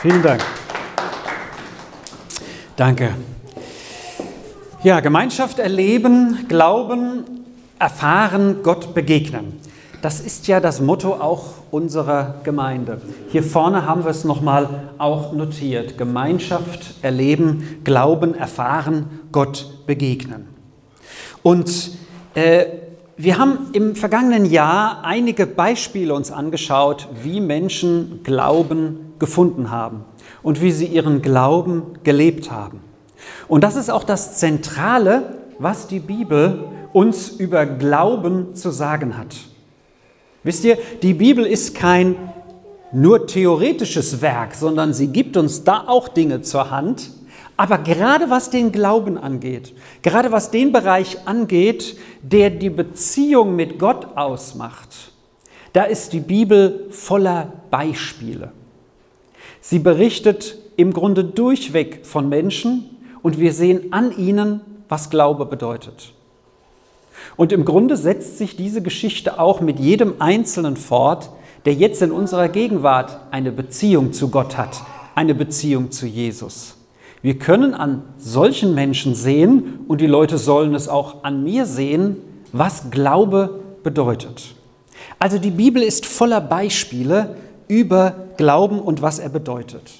Vielen Dank. Danke. Ja, Gemeinschaft erleben, glauben, erfahren, Gott begegnen. Das ist ja das Motto auch unserer Gemeinde. Hier vorne haben wir es nochmal auch notiert. Gemeinschaft erleben, glauben, erfahren, Gott begegnen. Und äh, wir haben im vergangenen Jahr einige Beispiele uns angeschaut, wie Menschen Glauben gefunden haben und wie sie ihren Glauben gelebt haben. Und das ist auch das Zentrale, was die Bibel uns über Glauben zu sagen hat. Wisst ihr, die Bibel ist kein nur theoretisches Werk, sondern sie gibt uns da auch Dinge zur Hand. Aber gerade was den Glauben angeht, gerade was den Bereich angeht, der die Beziehung mit Gott ausmacht, da ist die Bibel voller Beispiele. Sie berichtet im Grunde durchweg von Menschen und wir sehen an ihnen, was Glaube bedeutet. Und im Grunde setzt sich diese Geschichte auch mit jedem Einzelnen fort, der jetzt in unserer Gegenwart eine Beziehung zu Gott hat, eine Beziehung zu Jesus. Wir können an solchen Menschen sehen, und die Leute sollen es auch an mir sehen, was Glaube bedeutet. Also die Bibel ist voller Beispiele über Glauben und was er bedeutet.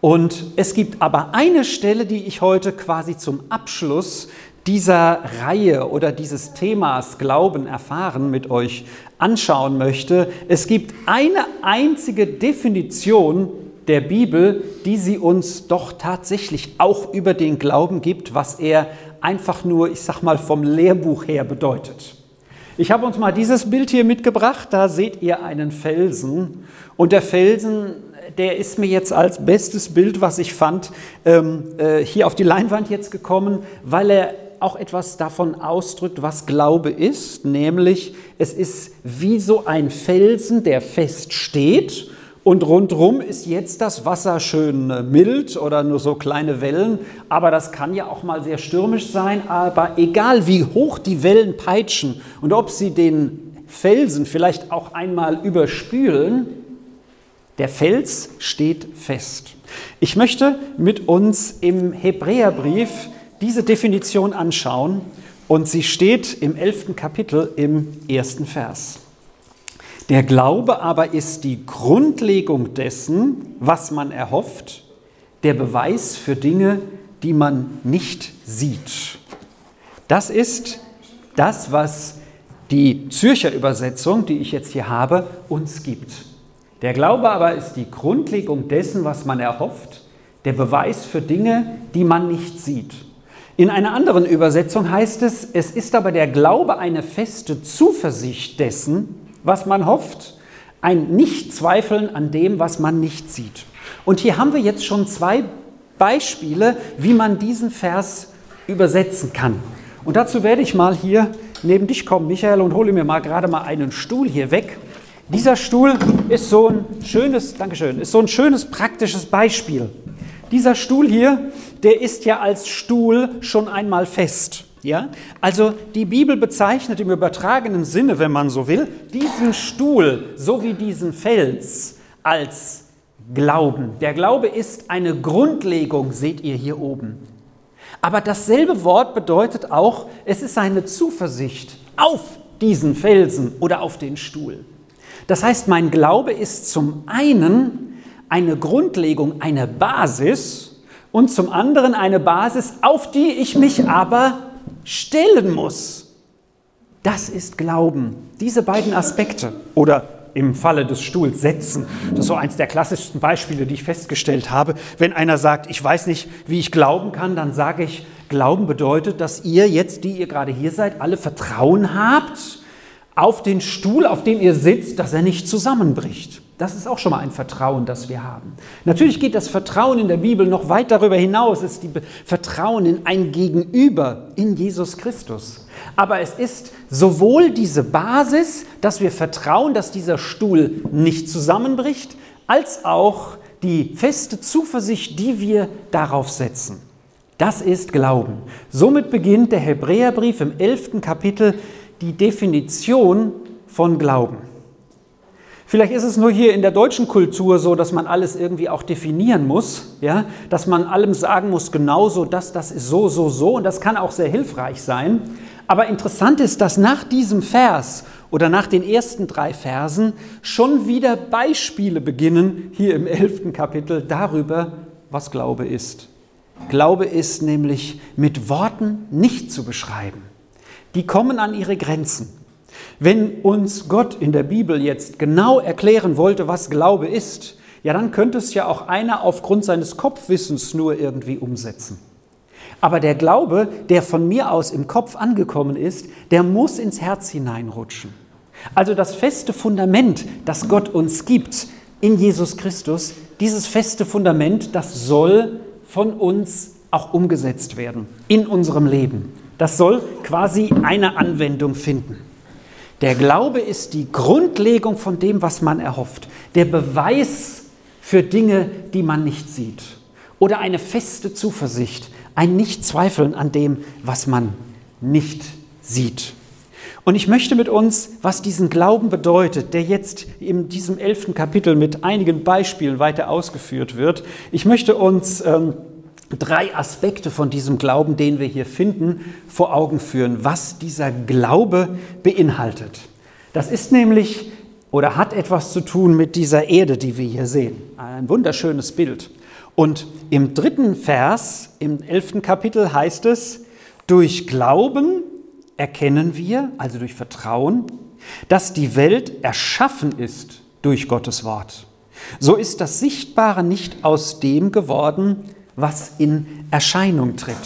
Und es gibt aber eine Stelle, die ich heute quasi zum Abschluss dieser Reihe oder dieses Themas Glauben erfahren mit euch anschauen möchte. Es gibt eine einzige Definition der Bibel, die sie uns doch tatsächlich auch über den Glauben gibt, was er einfach nur, ich sag mal, vom Lehrbuch her bedeutet. Ich habe uns mal dieses Bild hier mitgebracht. Da seht ihr einen Felsen. Und der Felsen, der ist mir jetzt als bestes Bild, was ich fand, ähm, äh, hier auf die Leinwand jetzt gekommen, weil er auch etwas davon ausdrückt, was Glaube ist, nämlich es ist wie so ein Felsen, der fest steht und rundrum ist jetzt das Wasser schön äh, mild oder nur so kleine Wellen, aber das kann ja auch mal sehr stürmisch sein, aber egal wie hoch die Wellen peitschen und ob sie den Felsen vielleicht auch einmal überspülen, der Fels steht fest. Ich möchte mit uns im Hebräerbrief diese Definition anschauen und sie steht im elften Kapitel im ersten Vers. Der Glaube aber ist die Grundlegung dessen, was man erhofft, der Beweis für Dinge, die man nicht sieht. Das ist das, was die Zürcher Übersetzung, die ich jetzt hier habe, uns gibt. Der Glaube aber ist die Grundlegung dessen, was man erhofft, der Beweis für Dinge, die man nicht sieht. In einer anderen Übersetzung heißt es, es ist aber der Glaube eine feste Zuversicht dessen, was man hofft, ein Nichtzweifeln an dem, was man nicht sieht. Und hier haben wir jetzt schon zwei Beispiele, wie man diesen Vers übersetzen kann. Und dazu werde ich mal hier neben dich kommen, Michael, und hole mir mal gerade mal einen Stuhl hier weg. Dieser Stuhl ist so ein schönes, Dankeschön, ist so ein schönes praktisches Beispiel. Dieser Stuhl hier, der ist ja als Stuhl schon einmal fest. Ja? Also die Bibel bezeichnet im übertragenen Sinne, wenn man so will, diesen Stuhl sowie diesen Fels als Glauben. Der Glaube ist eine Grundlegung, seht ihr hier oben. Aber dasselbe Wort bedeutet auch, es ist eine Zuversicht auf diesen Felsen oder auf den Stuhl. Das heißt, mein Glaube ist zum einen eine Grundlegung, eine Basis und zum anderen eine Basis, auf die ich mich aber stellen muss. Das ist Glauben. Diese beiden Aspekte oder im Falle des Stuhls setzen. Das ist so eins der klassischsten Beispiele, die ich festgestellt habe. Wenn einer sagt, ich weiß nicht, wie ich glauben kann, dann sage ich, Glauben bedeutet, dass ihr jetzt, die ihr gerade hier seid, alle Vertrauen habt auf den Stuhl, auf dem ihr sitzt, dass er nicht zusammenbricht. Das ist auch schon mal ein Vertrauen, das wir haben. Natürlich geht das Vertrauen in der Bibel noch weit darüber hinaus. Es ist die Vertrauen in ein Gegenüber, in Jesus Christus. Aber es ist sowohl diese Basis, dass wir vertrauen, dass dieser Stuhl nicht zusammenbricht, als auch die feste Zuversicht, die wir darauf setzen. Das ist Glauben. Somit beginnt der Hebräerbrief im elften Kapitel die Definition von Glauben. Vielleicht ist es nur hier in der deutschen Kultur so, dass man alles irgendwie auch definieren muss, ja? dass man allem sagen muss, genauso, dass das ist so, so, so. Und das kann auch sehr hilfreich sein. Aber interessant ist, dass nach diesem Vers oder nach den ersten drei Versen schon wieder Beispiele beginnen, hier im elften Kapitel, darüber, was Glaube ist. Glaube ist nämlich mit Worten nicht zu beschreiben. Die kommen an ihre Grenzen. Wenn uns Gott in der Bibel jetzt genau erklären wollte, was Glaube ist, ja, dann könnte es ja auch einer aufgrund seines Kopfwissens nur irgendwie umsetzen. Aber der Glaube, der von mir aus im Kopf angekommen ist, der muss ins Herz hineinrutschen. Also das feste Fundament, das Gott uns gibt in Jesus Christus, dieses feste Fundament, das soll von uns auch umgesetzt werden in unserem Leben. Das soll quasi eine Anwendung finden. Der Glaube ist die Grundlegung von dem, was man erhofft. Der Beweis für Dinge, die man nicht sieht. Oder eine feste Zuversicht, ein Nichtzweifeln an dem, was man nicht sieht. Und ich möchte mit uns, was diesen Glauben bedeutet, der jetzt in diesem elften Kapitel mit einigen Beispielen weiter ausgeführt wird, ich möchte uns ähm, drei Aspekte von diesem Glauben, den wir hier finden, vor Augen führen, was dieser Glaube beinhaltet. Das ist nämlich oder hat etwas zu tun mit dieser Erde, die wir hier sehen. Ein wunderschönes Bild. Und im dritten Vers, im elften Kapitel heißt es, durch Glauben erkennen wir, also durch Vertrauen, dass die Welt erschaffen ist durch Gottes Wort. So ist das Sichtbare nicht aus dem geworden, was in Erscheinung tritt.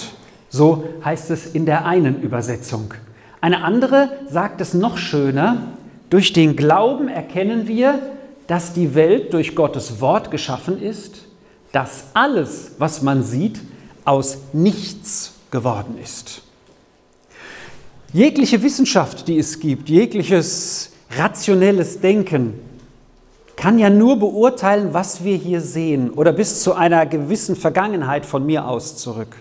So heißt es in der einen Übersetzung. Eine andere sagt es noch schöner, durch den Glauben erkennen wir, dass die Welt durch Gottes Wort geschaffen ist, dass alles, was man sieht, aus nichts geworden ist. Jegliche Wissenschaft, die es gibt, jegliches rationelles Denken, kann ja nur beurteilen, was wir hier sehen oder bis zu einer gewissen Vergangenheit von mir aus zurück.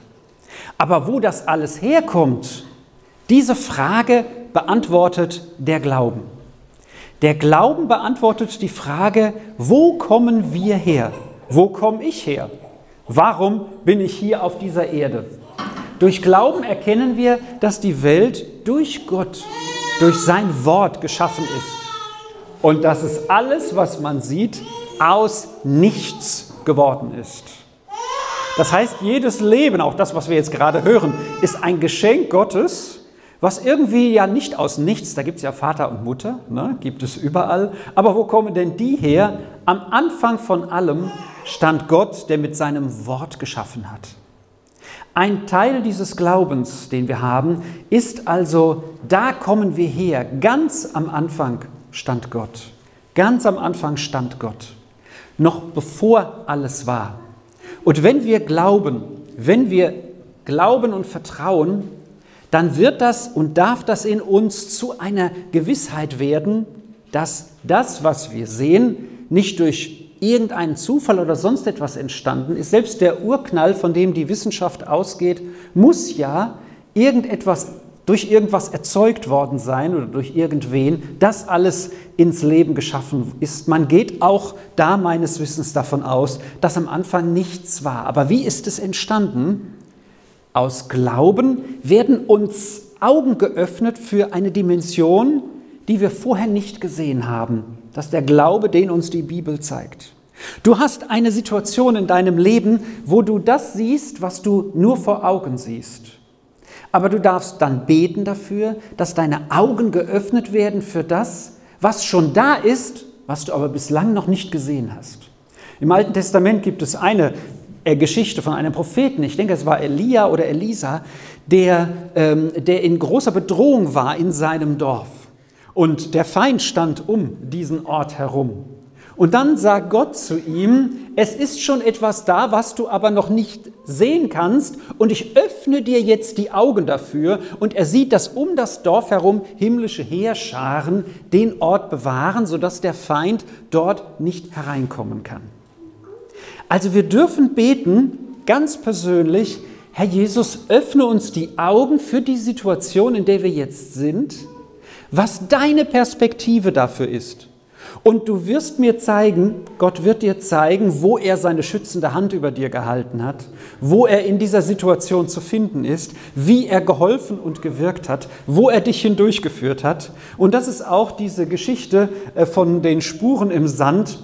Aber wo das alles herkommt, diese Frage beantwortet der Glauben. Der Glauben beantwortet die Frage, wo kommen wir her? Wo komme ich her? Warum bin ich hier auf dieser Erde? Durch Glauben erkennen wir, dass die Welt durch Gott, durch sein Wort geschaffen ist. Und dass es alles, was man sieht, aus nichts geworden ist. Das heißt, jedes Leben, auch das, was wir jetzt gerade hören, ist ein Geschenk Gottes, was irgendwie ja nicht aus nichts, da gibt es ja Vater und Mutter, ne, gibt es überall, aber wo kommen denn die her? Am Anfang von allem stand Gott, der mit seinem Wort geschaffen hat. Ein Teil dieses Glaubens, den wir haben, ist also, da kommen wir her. Ganz am Anfang stand Gott. Ganz am Anfang stand Gott. Noch bevor alles war. Und wenn wir glauben, wenn wir glauben und vertrauen, dann wird das und darf das in uns zu einer Gewissheit werden, dass das, was wir sehen, nicht durch irgendein Zufall oder sonst etwas entstanden ist. Selbst der Urknall, von dem die Wissenschaft ausgeht, muss ja irgendetwas durch irgendwas erzeugt worden sein oder durch irgendwen, das alles ins Leben geschaffen ist. Man geht auch da meines Wissens davon aus, dass am Anfang nichts war. Aber wie ist es entstanden? Aus Glauben werden uns Augen geöffnet für eine Dimension, die wir vorher nicht gesehen haben. Das ist der Glaube, den uns die Bibel zeigt. Du hast eine Situation in deinem Leben, wo du das siehst, was du nur vor Augen siehst. Aber du darfst dann beten dafür, dass deine Augen geöffnet werden für das, was schon da ist, was du aber bislang noch nicht gesehen hast. Im Alten Testament gibt es eine äh, Geschichte von einem Propheten, ich denke es war Elia oder Elisa, der, ähm, der in großer Bedrohung war in seinem Dorf. Und der Feind stand um diesen Ort herum. Und dann sagt Gott zu ihm, es ist schon etwas da, was du aber noch nicht sehen kannst, und ich öffne dir jetzt die Augen dafür. Und er sieht, dass um das Dorf herum himmlische Heerscharen den Ort bewahren, sodass der Feind dort nicht hereinkommen kann. Also wir dürfen beten, ganz persönlich, Herr Jesus, öffne uns die Augen für die Situation, in der wir jetzt sind, was deine Perspektive dafür ist Und du wirst mir zeigen, Gott wird dir zeigen, wo er seine schützende Hand über dir gehalten hat, wo er in dieser Situation zu finden ist, wie er geholfen und gewirkt hat, wo er dich hindurchgeführt hat. Und das ist auch diese Geschichte äh, von den Spuren im Sand,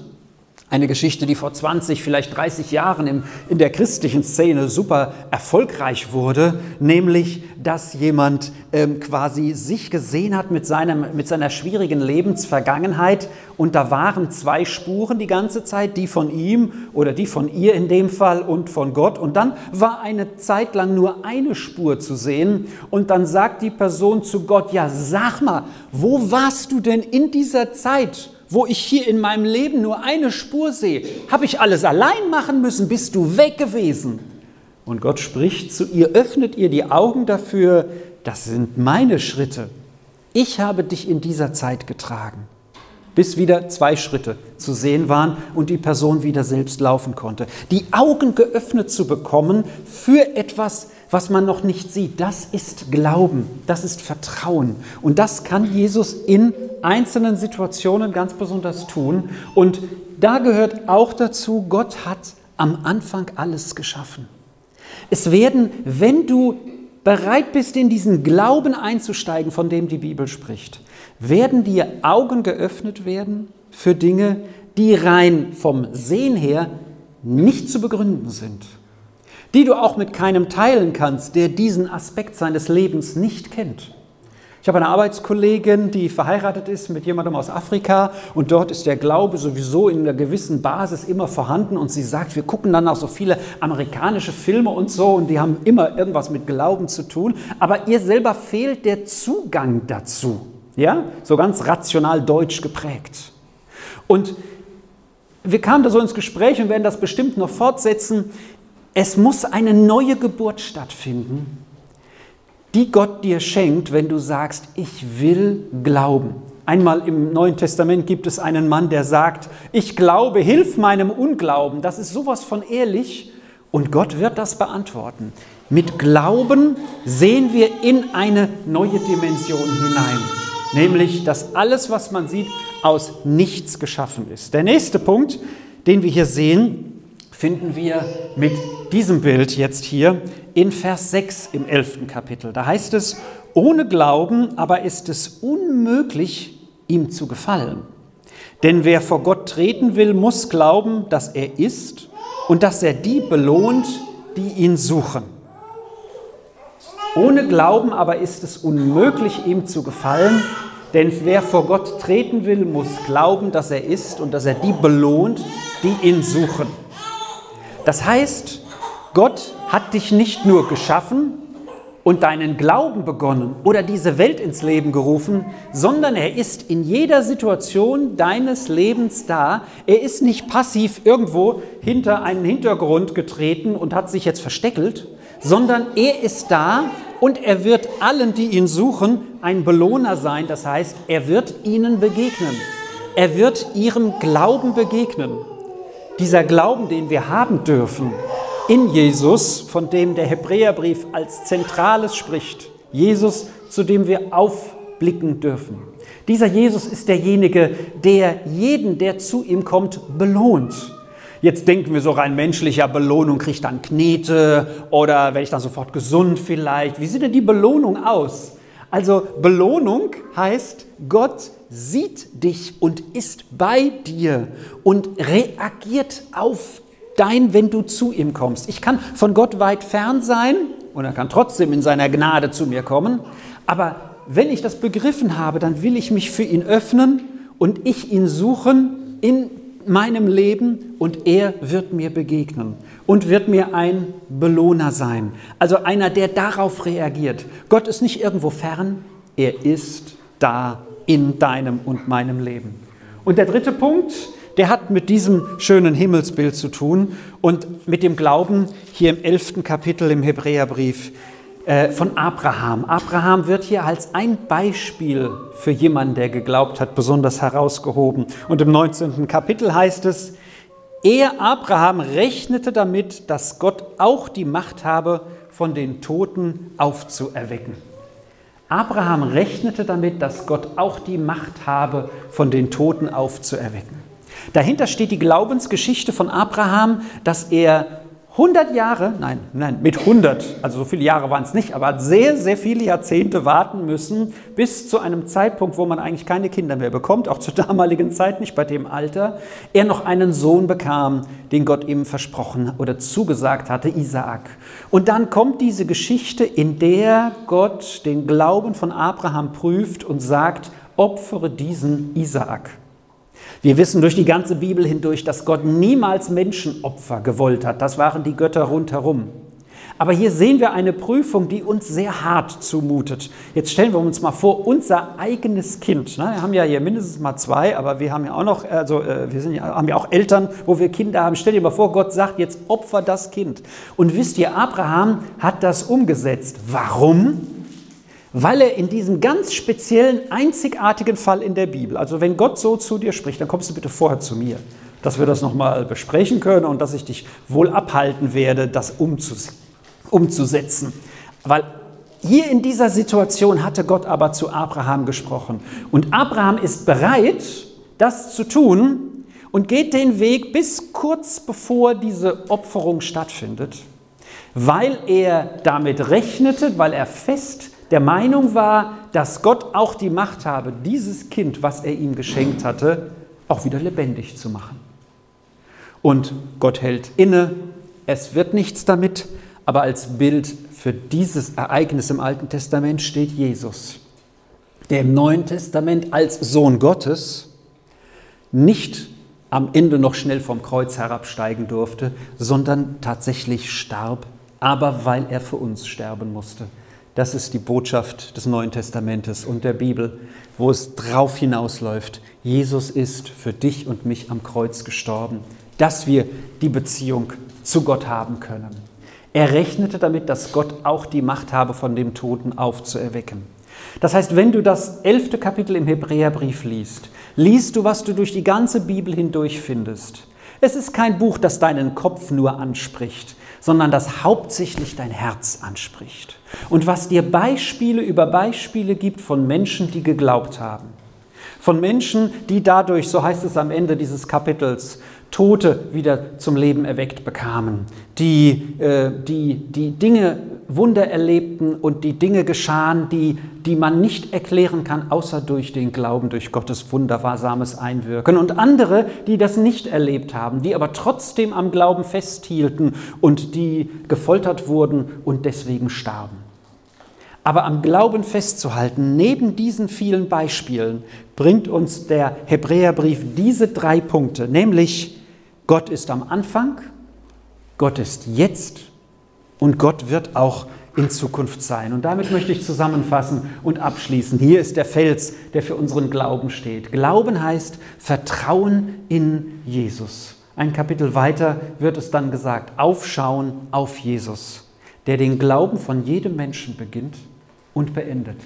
eine Geschichte, die vor 20, vielleicht 30 Jahren im, in der christlichen Szene super erfolgreich wurde, nämlich, dass jemand ähm, quasi sich gesehen hat mit, seinem, mit seiner schwierigen Lebensvergangenheit und da waren zwei Spuren die ganze Zeit, die von ihm oder die von ihr in dem Fall und von Gott und dann war eine Zeit lang nur eine Spur zu sehen und dann sagt die Person zu Gott, ja sag mal, wo warst du denn in dieser Zeit? Wo ich hier in meinem Leben nur eine Spur sehe, habe ich alles allein machen müssen, bist du weg gewesen. Und Gott spricht zu ihr, öffnet ihr die Augen dafür, das sind meine Schritte. Ich habe dich in dieser Zeit getragen, bis wieder zwei Schritte zu sehen waren und die Person wieder selbst laufen konnte. Die Augen geöffnet zu bekommen für etwas, was man noch nicht sieht, das ist Glauben, das ist Vertrauen. Und das kann Jesus in einzelnen Situationen ganz besonders tun. Und da gehört auch dazu, Gott hat am Anfang alles geschaffen. Es werden, wenn du bereit bist, in diesen Glauben einzusteigen, von dem die Bibel spricht, werden dir Augen geöffnet werden für Dinge, die rein vom Sehen her nicht zu begründen sind die du auch mit keinem teilen kannst, der diesen Aspekt seines Lebens nicht kennt. Ich habe eine Arbeitskollegin, die verheiratet ist mit jemandem aus Afrika und dort ist der Glaube sowieso in einer gewissen Basis immer vorhanden und sie sagt, wir gucken dann auch so viele amerikanische Filme und so und die haben immer irgendwas mit Glauben zu tun, aber ihr selber fehlt der Zugang dazu, ja, so ganz rational deutsch geprägt. Und wir kamen da so ins Gespräch und werden das bestimmt noch fortsetzen. Es muss eine neue Geburt stattfinden, die Gott dir schenkt, wenn du sagst, ich will glauben. Einmal im Neuen Testament gibt es einen Mann, der sagt, ich glaube, hilf meinem Unglauben. Das ist sowas von ehrlich und Gott wird das beantworten. Mit Glauben sehen wir in eine neue Dimension hinein, nämlich, dass alles, was man sieht, aus nichts geschaffen ist. Der nächste Punkt, den wir hier sehen, finden wir mit diesem Bild jetzt hier in Vers 6 im 11. Kapitel. Da heißt es, ohne Glauben aber ist es unmöglich, ihm zu gefallen. Denn wer vor Gott treten will, muss glauben, dass er ist und dass er die belohnt, die ihn suchen. Ohne Glauben aber ist es unmöglich, ihm zu gefallen, denn wer vor Gott treten will, muss glauben, dass er ist und dass er die belohnt, die ihn suchen. Das heißt, Gott hat dich nicht nur geschaffen und deinen Glauben begonnen oder diese Welt ins Leben gerufen, sondern er ist in jeder Situation deines Lebens da. Er ist nicht passiv irgendwo hinter einen Hintergrund getreten und hat sich jetzt versteckelt, sondern er ist da und er wird allen, die ihn suchen, ein Belohner sein. Das heißt, er wird ihnen begegnen. Er wird ihrem Glauben begegnen dieser Glauben, den wir haben dürfen in Jesus, von dem der Hebräerbrief als Zentrales spricht, Jesus, zu dem wir aufblicken dürfen. Dieser Jesus ist derjenige, der jeden, der zu ihm kommt, belohnt. Jetzt denken wir so rein menschlicher Belohnung kriegt dann Knete oder werde ich dann sofort gesund vielleicht. Wie sieht denn die Belohnung aus? Also Belohnung heißt, Gott sieht dich und ist bei dir und reagiert auf dein, wenn du zu ihm kommst. Ich kann von Gott weit fern sein und er kann trotzdem in seiner Gnade zu mir kommen, aber wenn ich das begriffen habe, dann will ich mich für ihn öffnen und ich ihn suchen in meinem Leben und er wird mir begegnen und wird mir ein Belohner sein. Also einer, der darauf reagiert. Gott ist nicht irgendwo fern, er ist da in deinem und meinem Leben. Und der dritte Punkt, der hat mit diesem schönen Himmelsbild zu tun und mit dem Glauben hier im elften Kapitel im Hebräerbrief äh, von Abraham. Abraham wird hier als ein Beispiel für jemanden, der geglaubt hat, besonders herausgehoben. Und im 19. Kapitel heißt es, er, Abraham, rechnete damit, dass Gott auch die Macht habe, von den Toten aufzuerwecken. Abraham rechnete damit, dass Gott auch die Macht habe, von den Toten aufzuerwecken. Dahinter steht die Glaubensgeschichte von Abraham, dass er 100 Jahre, nein, nein, mit 100, also so viele Jahre waren es nicht, aber sehr, sehr viele Jahrzehnte warten müssen, bis zu einem Zeitpunkt, wo man eigentlich keine Kinder mehr bekommt, auch zur damaligen Zeit nicht bei dem Alter, er noch einen Sohn bekam, den Gott ihm versprochen oder zugesagt hatte, Isaak. Und dann kommt diese Geschichte, in der Gott den Glauben von Abraham prüft und sagt, opfere diesen Isaak. Wir wissen durch die ganze Bibel hindurch, dass Gott niemals Menschenopfer gewollt hat. Das waren die Götter rundherum. Aber hier sehen wir eine Prüfung, die uns sehr hart zumutet. Jetzt stellen wir uns mal vor, unser eigenes Kind. Ne? Wir haben ja hier mindestens mal zwei, aber wir haben ja auch noch, also äh, wir sind ja, haben ja auch Eltern, wo wir Kinder haben. Stell dir mal vor, Gott sagt jetzt opfer das Kind. Und wisst ihr, Abraham hat das umgesetzt. Warum? Weil er in diesem ganz speziellen, einzigartigen Fall in der Bibel, also wenn Gott so zu dir spricht, dann kommst du bitte vorher zu mir, dass wir das nochmal besprechen können und dass ich dich wohl abhalten werde, das umzusetzen. Weil hier in dieser Situation hatte Gott aber zu Abraham gesprochen. Und Abraham ist bereit, das zu tun und geht den Weg bis kurz bevor diese Opferung stattfindet, weil er damit rechnete, weil er fest der Meinung war, dass Gott auch die Macht habe, dieses Kind, was er ihm geschenkt hatte, auch wieder lebendig zu machen. Und Gott hält inne, es wird nichts damit, aber als Bild für dieses Ereignis im Alten Testament steht Jesus, der im Neuen Testament als Sohn Gottes nicht am Ende noch schnell vom Kreuz herabsteigen durfte, sondern tatsächlich starb, aber weil er für uns sterben musste. Das ist die Botschaft des Neuen Testamentes und der Bibel, wo es drauf hinausläuft. Jesus ist für dich und mich am Kreuz gestorben, dass wir die Beziehung zu Gott haben können. Er rechnete damit, dass Gott auch die Macht habe, von dem Toten aufzuerwecken. Das heißt, wenn du das elfte Kapitel im Hebräerbrief liest, liest du, was du durch die ganze Bibel hindurch findest. Es ist kein Buch, das deinen Kopf nur anspricht, sondern das hauptsächlich dein Herz anspricht. Und was dir Beispiele über Beispiele gibt von Menschen, die geglaubt haben. Von Menschen, die dadurch, so heißt es am Ende dieses Kapitels, Tote wieder zum Leben erweckt bekamen, die, äh, die, die Dinge, Wunder erlebten und die Dinge geschahen, die, die man nicht erklären kann, außer durch den Glauben, durch Gottes wundersames Einwirken. Und andere, die das nicht erlebt haben, die aber trotzdem am Glauben festhielten und die gefoltert wurden und deswegen starben. Aber am Glauben festzuhalten, neben diesen vielen Beispielen, bringt uns der Hebräerbrief diese drei Punkte, nämlich Gott ist am Anfang, Gott ist jetzt und Gott wird auch in Zukunft sein. Und damit möchte ich zusammenfassen und abschließen. Hier ist der Fels, der für unseren Glauben steht. Glauben heißt Vertrauen in Jesus. Ein Kapitel weiter wird es dann gesagt, aufschauen auf Jesus, der den Glauben von jedem Menschen beginnt und beendet.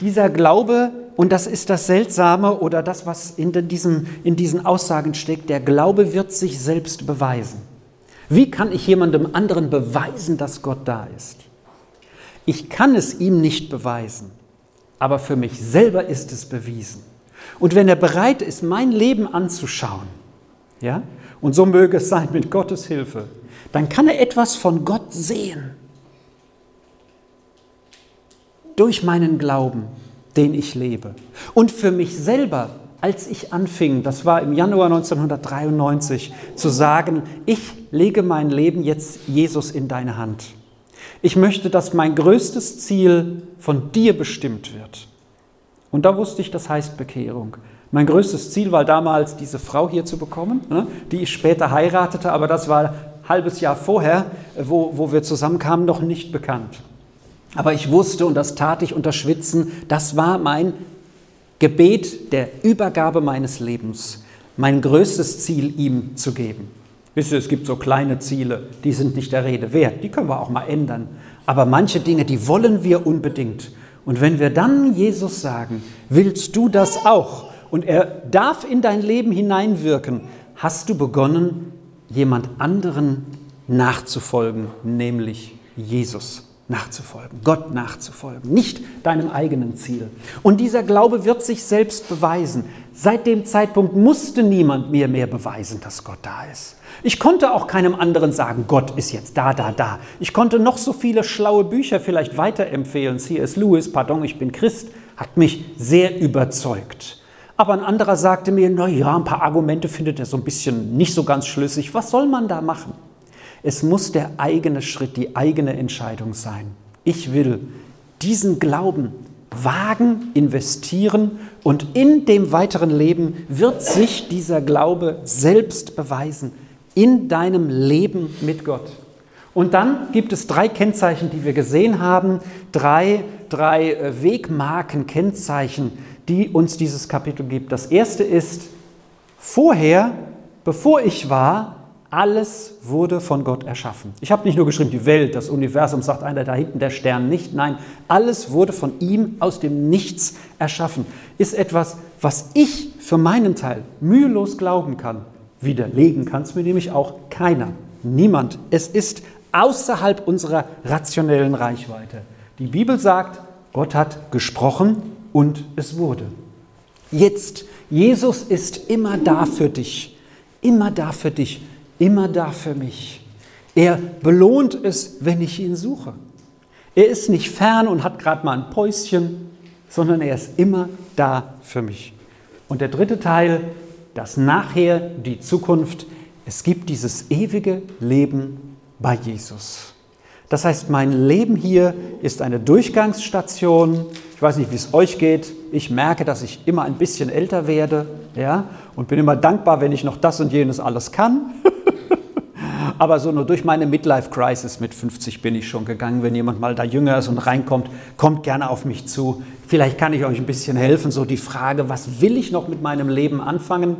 Dieser Glaube, und das ist das Seltsame oder das, was in diesen, in diesen Aussagen steckt, der Glaube wird sich selbst beweisen. Wie kann ich jemandem anderen beweisen, dass Gott da ist? Ich kann es ihm nicht beweisen, aber für mich selber ist es bewiesen. Und wenn er bereit ist, mein Leben anzuschauen, ja, und so möge es sein mit Gottes Hilfe, dann kann er etwas von Gott sehen durch meinen Glauben, den ich lebe. Und für mich selber, als ich anfing, das war im Januar 1993, zu sagen, ich lege mein Leben jetzt Jesus in deine Hand. Ich möchte, dass mein größtes Ziel von dir bestimmt wird. Und da wusste ich, das heißt Bekehrung. Mein größtes Ziel war damals, diese Frau hier zu bekommen, ne, die ich später heiratete, aber das war ein halbes Jahr vorher, wo, wo wir zusammenkamen, noch nicht bekannt. Aber ich wusste, und das tat ich unter Schwitzen, das war mein Gebet der Übergabe meines Lebens, mein größtes Ziel ihm zu geben. Wisst ihr, es gibt so kleine Ziele, die sind nicht der Rede wert, die können wir auch mal ändern. Aber manche Dinge, die wollen wir unbedingt. Und wenn wir dann Jesus sagen, willst du das auch? Und er darf in dein Leben hineinwirken, hast du begonnen, jemand anderen nachzufolgen, nämlich Jesus. Nachzufolgen, Gott nachzufolgen, nicht deinem eigenen Ziel. Und dieser Glaube wird sich selbst beweisen. Seit dem Zeitpunkt musste niemand mir mehr beweisen, dass Gott da ist. Ich konnte auch keinem anderen sagen, Gott ist jetzt da, da, da. Ich konnte noch so viele schlaue Bücher vielleicht weiterempfehlen. C.S. Lewis, pardon, ich bin Christ, hat mich sehr überzeugt. Aber ein anderer sagte mir, na ja, ein paar Argumente findet er so ein bisschen nicht so ganz schlüssig. Was soll man da machen? Es muss der eigene Schritt, die eigene Entscheidung sein. Ich will diesen Glauben wagen, investieren und in dem weiteren Leben wird sich dieser Glaube selbst beweisen in deinem Leben mit Gott. Und dann gibt es drei Kennzeichen, die wir gesehen haben, drei, drei äh, Wegmarken, Kennzeichen, die uns dieses Kapitel gibt. Das erste ist, vorher, bevor ich war, alles wurde von Gott erschaffen. Ich habe nicht nur geschrieben, die Welt, das Universum, sagt einer da hinten, der Stern nicht. Nein, alles wurde von ihm aus dem Nichts erschaffen. Ist etwas, was ich für meinen Teil mühelos glauben kann. Widerlegen kann es mir nämlich auch keiner. Niemand. Es ist außerhalb unserer rationellen Reichweite. Die Bibel sagt, Gott hat gesprochen und es wurde. Jetzt, Jesus ist immer da für dich, immer da für dich immer da für mich. Er belohnt es, wenn ich ihn suche. Er ist nicht fern und hat gerade mal ein Päuschen, sondern er ist immer da für mich. Und der dritte Teil, das Nachher, die Zukunft. Es gibt dieses ewige Leben bei Jesus. Das heißt, mein Leben hier ist eine Durchgangsstation. Ich weiß nicht, wie es euch geht. Ich merke, dass ich immer ein bisschen älter werde ja, und bin immer dankbar, wenn ich noch das und jenes alles kann. Aber so nur durch meine Midlife-Crisis mit 50 bin ich schon gegangen. Wenn jemand mal da jünger ist und reinkommt, kommt gerne auf mich zu. Vielleicht kann ich euch ein bisschen helfen. So die Frage, was will ich noch mit meinem Leben anfangen?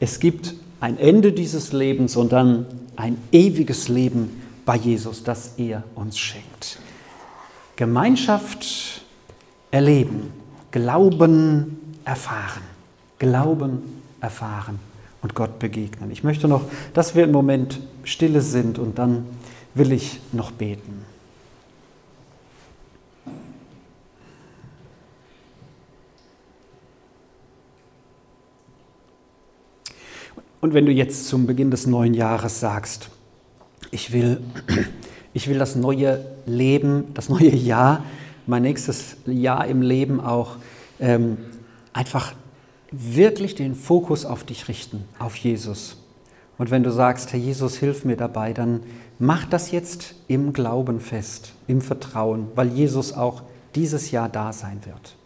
Es gibt ein Ende dieses Lebens und dann ein ewiges Leben bei Jesus, das er uns schenkt. Gemeinschaft erleben, Glauben erfahren, Glauben erfahren und Gott begegnen. Ich möchte noch, dass wir im Moment stille sind und dann will ich noch beten. Und wenn du jetzt zum Beginn des neuen Jahres sagst, ich will, ich will das neue Leben, das neue Jahr, mein nächstes Jahr im Leben auch ähm, einfach wirklich den Fokus auf dich richten, auf Jesus. Und wenn du sagst, Herr Jesus, hilf mir dabei, dann mach das jetzt im Glauben fest, im Vertrauen, weil Jesus auch dieses Jahr da sein wird.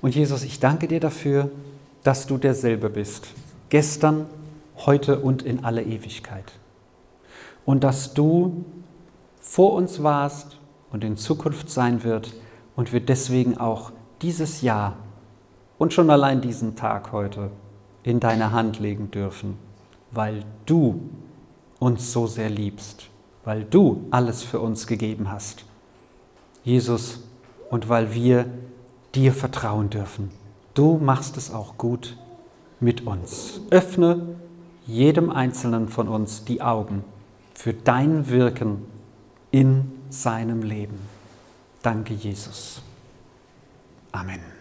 Und Jesus, ich danke dir dafür, dass du derselbe bist, gestern, heute und in alle Ewigkeit. Und dass du vor uns warst und in Zukunft sein wird und wir deswegen auch dieses Jahr und schon allein diesen Tag heute in deine Hand legen dürfen, weil du uns so sehr liebst, weil du alles für uns gegeben hast. Jesus, und weil wir dir vertrauen dürfen. Du machst es auch gut mit uns. Öffne jedem Einzelnen von uns die Augen für dein Wirken in seinem Leben. Danke, Jesus. Amen.